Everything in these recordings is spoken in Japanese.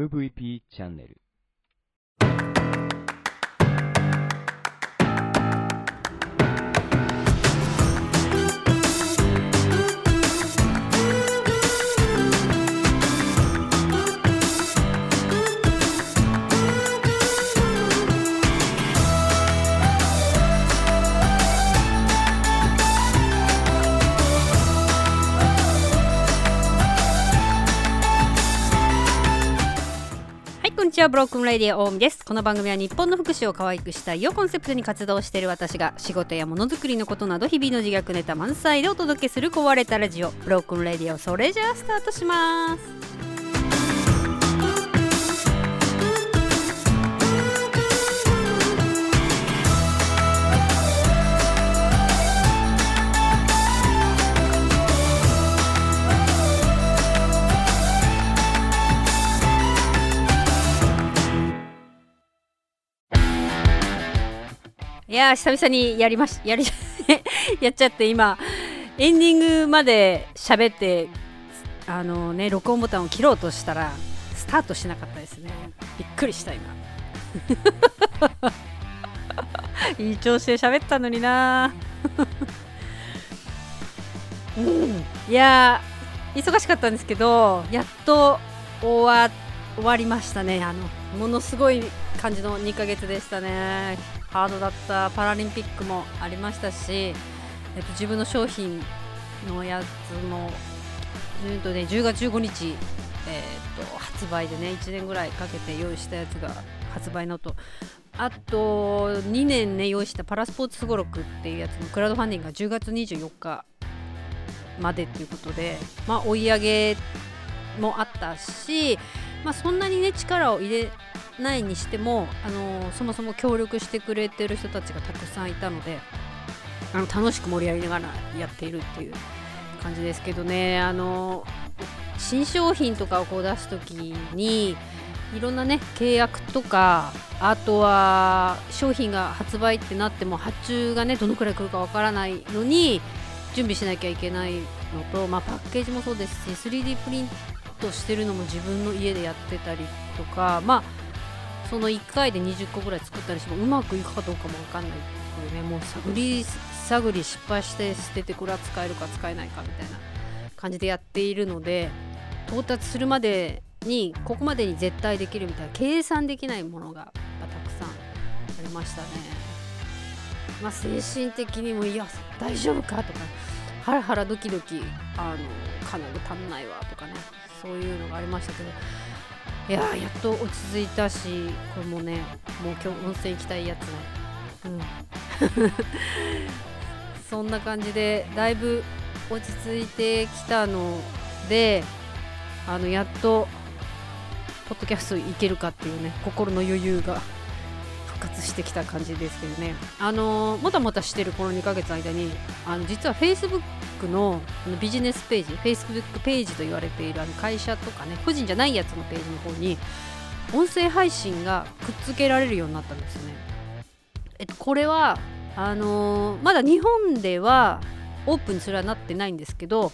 MVP チャンネル。ちは。 Broken Radio オウミです。この番組は日本の福祉を可愛くしたいをコンセプトに活動している私が仕事やものづくりのことなど日々の自虐ネタ満載でお届けする壊れたラジオ Broken Radio それじゃあスタートします。いやー久々にやりまし やりやっちゃって今エンディングまで喋ってあのね録音ボタンを切ろうとしたらスタートしなかったですね。びっくりした今。いい調子で喋ったのにな。うん。いやー忙しかったんですけどやっと終わ終わりましたね。あのものすごい感じの2ヶ月でしたねハードだったパラリンピックもありましたし、えっと、自分の商品のやつも、うんとね、10月15日、えっと発売でね1年ぐらいかけて用意したやつが発売のと。あと2年ね用意したパラスポーツすごろくっていうやつのクラウドファンディングが10月24日までっていうことで、まあ、追い上げもあったし、まあ、そんなにね力を入れないにしても、あのそもそも協力してくれてる人たちがたくさんいたのであの楽しく盛り上げながらやっているっていう感じですけどね、あの新商品とかをこう出す時にいろんなね契約とかあとは商品が発売ってなっても発注がねどのくらい来るかわからないのに準備しなきゃいけないのと、まあ、パッケージもそうですし 3D プリントしてるのも自分の家でやってたりとかまあその1回で20個ぐらい作ったりしてもうまくいくかどうかもわかんないっていうねもう探り探り失敗して捨ててこれは使えるか使えないかみたいな感じでやっているので到達するまでにここまでに絶対できるみたいな計算できないものがたくさんありましたね。まあ、精神的にもいや大丈夫かとかハラハラドキドキあの金具足んないわとかねそういうのがありましたけどいややっと落ち着いたしこれもねもう今日温泉行きたいやつねうん。そんな感じでだいぶ落ち着いてきたのであのやっとポッドキャストいけるかっていうね心の余裕が。活してきた感じですけどねあのもたもたしてるこの2ヶ月の間にあの実は Facebook のあのビジネスページ Facebook ページと言われているあの会社とかね個人じゃないやつのページの方に音声配信がくっつけられるようになったんですよね。えっと、これはあのーまだ日本ではオープンにそれはなってないんですけど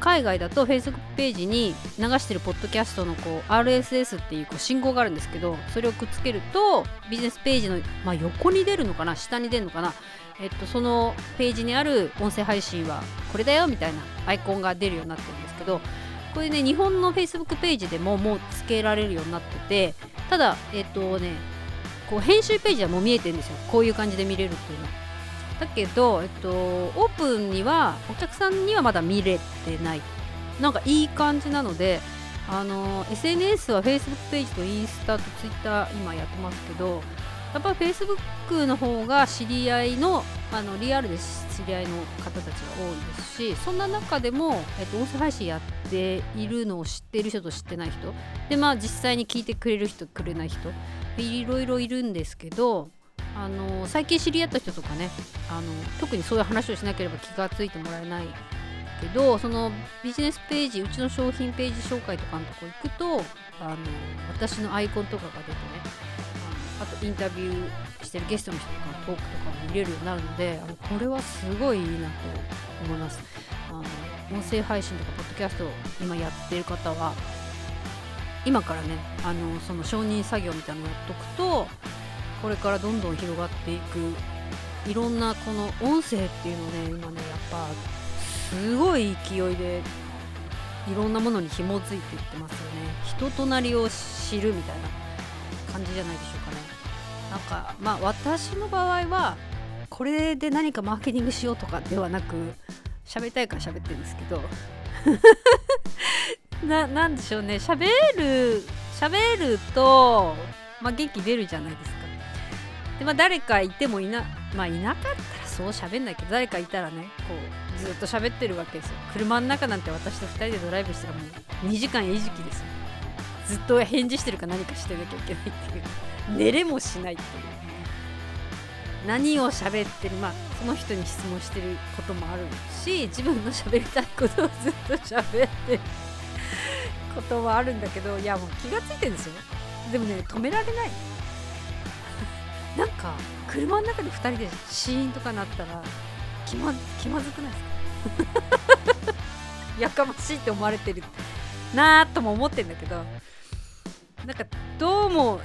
海外だと Facebook ページに流してるポッドキャストのこう RSS っていうこう信号があるんですけどそれをくっつけるとビジネスページの、まあ、横に出るのかな下に出るのかな、えっと、そのページにある音声配信はこれだよみたいなアイコンが出るようになってるんですけどこれね日本の Facebook ページでももうつけられるようになっててただえっとねこう編集ページはもう見えてるんですよ。こういう感じで見れるっていうのは。だけど、えっと、オープンにはお客さんにはまだ見れてない。なんかいい感じなのであの SNS は Facebook ページとインスタと Twitter 今やってますけどやっぱり Facebook の方が知り合いのあのリアルで知り合いの方たちが多いですしそんな中でも、えっと、音声配信やっているのを知っている人と知ってない人。でまあ実際に聞いてくれる人くれない人。いろいろいるんですけどあの最近知り合った人とかねあの特にそういう話をしなければ気がついてもらえないけどそのビジネスページうちの商品ページ紹介とかのとこ行くとあの私のアイコンとかが出てねあのあとインタビューしてるゲストの人とかのトークとかも見れるようになるのであのこれはすごいいいなと思います。あの音声配信とかポッドキャストを今やってる方は今からねあのその承認作業みたいなのやっとくとこれからどんどん広がっていく。いろんなこの音声っていうのね今ねやっぱすごい勢いでいろんなものに紐づいていってますよね。人となりを知るみたいな感じじゃないでしょうかね。なんかまあ私の場合はこれで何かマーケティングしようとかではなく喋りたいから喋ってるんですけど。ななんでしょうね。喋る喋ると、まあ、元気出るじゃないですか。でまあ誰かいてもいなまあいなかったらそう喋んないけど誰かいたらねこうずっと喋ってるわけですよ。車の中なんて私と2人でドライブしたらもう2時間餌食ですよ。ずっと返事してるか何かしてなきゃいけないっていう。寝れもしないっていう。何を喋ってるまあその人に質問してることもあるし自分の喋りたいことをずっと喋ってることもあるんだけどいやもう気がついてるんですよ。でもね止められない。なんか車の中で2人でシーンとかなったら気ま気まずくないですか？やかましいって思われてるなーとも思ってんだけどなんかどうも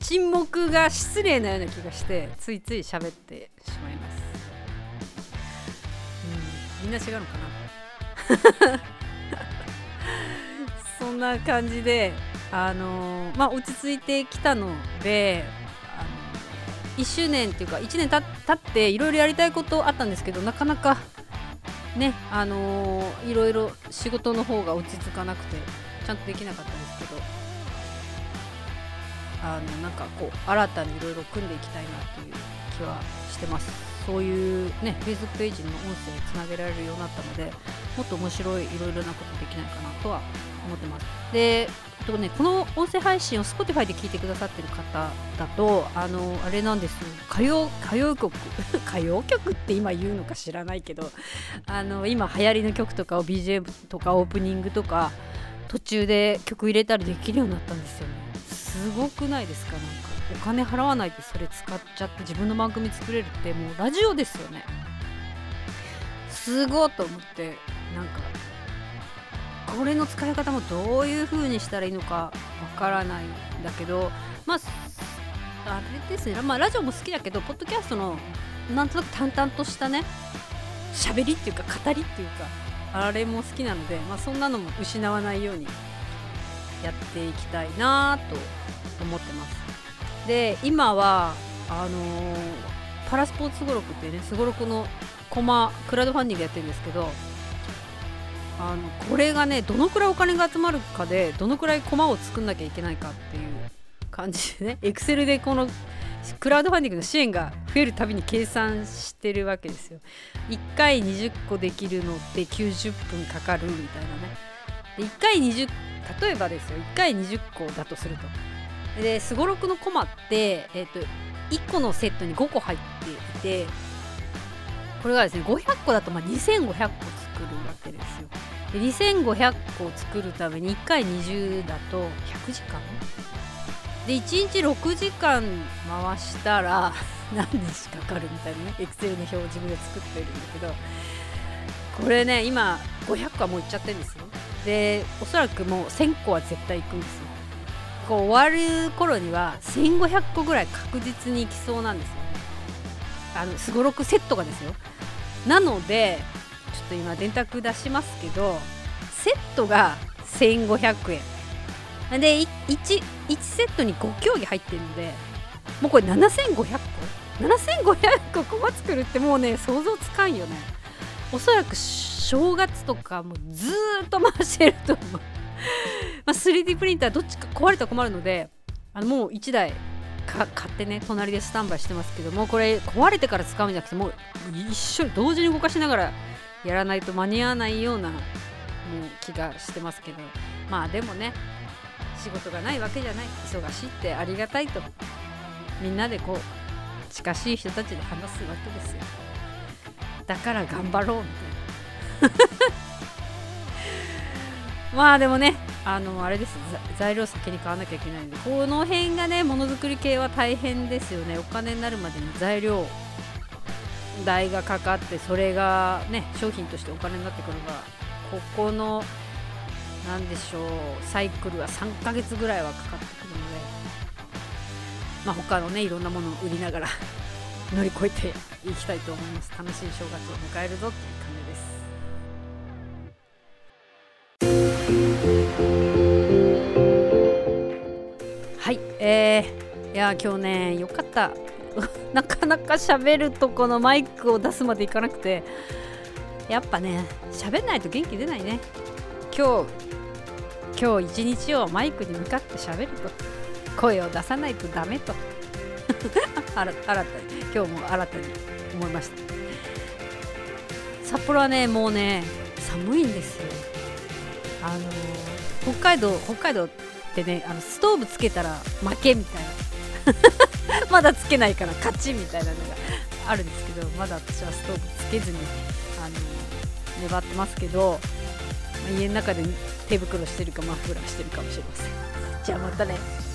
沈黙が失礼なような気がしてついつい喋ってしまいます、うん、みんな違うのかな？そんな感じであのー、まあ落ち着いてきたので1周年っていうか1年たっていろいろやりたいことあったんですけどなかなかねあの、いろいろ仕事の方が落ち着かなくてちゃんとできなかったんですけどあのなんかこう新たにいろいろ組んでいきたいなっていう気はしてます。そういうね Facebook ページの音声につなげられるようになったのでもっと面白いいろいろなことできないかなとは思ってます。でとね、この音声配信を Spotify で聞いてくださってる方だとあのあれなんですよ。歌謡歌謡曲。歌謡曲って今言うのか知らないけどあの今流行りの曲とかを BGM とかオープニングとか途中で曲入れたりできるようになったんですよね。すごくないですか？なんか。お金払わないでそれ使っちゃって自分の番組作れるってもうラジオですよね。すごいと思ってなんかこれの使い方もどういう風にしたらいいのかわからないんだけどまああれですね、まあ、ラジオも好きだけどポッドキャストのなんとなく淡々としたね喋りっていうか語りっていうかあれも好きなので、まあ、そんなのも失わないようにやっていきたいなと思ってます。で今はあのー、パラスポーツすごろくってねすごろくのコマクラウドファンディングやってるんですけどあのこれがねどのくらいお金が集まるかでどのくらい駒を作んなきゃいけないかっていう感じでねエクセルでこのクラウドファンディングの支援が増えるたびに計算してるわけですよ。1回20個できるのって90分かかるみたいなね。で1回20例えばですよ1回20個だとすると。ですごろくのコマって、えーと、1個のセットに5個入っていてこれがですね500個だとまあ2500個作るわけですよ。で2500個作るために1回20だと100時間？で1日6時間回したら 何日かかるみたいなねエクセルの表を自分で作ってるんだけどこれね今500個はもういっちゃってるんですよ。でおそらくもう1000個は絶対いくんですよ。こう終わる頃には1500個ぐらい確実にいきそうなんですよ。ねあのすごろくセットがですよ。なのでちょっと今電卓出しますけどセットが1500円。で 1, 1セットに5競技入ってるのでもうこれ7500個？7500個駒作るってもうね想像つかんよね。おそらく正月とかもずっと回してると思う。まあ 3D プリンターどっちか壊れたら困るのであのもう1台買ってね隣でスタンバイしてますけどもこれ壊れてから使うんじゃなくてもう一緒に同時に動かしながらやらないと間に合わないようなもう気がしてますけど。まあでもね仕事がないわけじゃない。忙しいってありがたいとみんなでこう近しい人たちで話すわけですよ。だから頑張ろうみたいな。まあでもねあのあれです。材料先に買わなきゃいけないんでこの辺がねものづくり系は大変ですよね。お金になるまでに材料代がかかってそれがね商品としてお金になってくるのがここのなんでしょうサイクルは3ヶ月ぐらいはかかってくるので、まあ、他のねいろんなものを売りながら乗り越えていきたいと思います。楽しい正月を迎えるぞっていう感じ。や今日ねよかった。なかなか喋るとこのマイクを出すまでいかなくて。やっぱね喋んないと元気出ないね。今日今日一日をマイクに向かって喋ると。声を出さないとダメと。新たに。今日も新たに思いました。札幌はねもうね寒いんですよ。あの北海道北海道ってねあのストーブつけたら負けみたいな。まだつけないから勝ちみたいなのがあるんですけどまだ私はストーブつけずにあの粘ってますけど家の中で手袋してるかマフラーしてるかもしれません。じゃあまたね。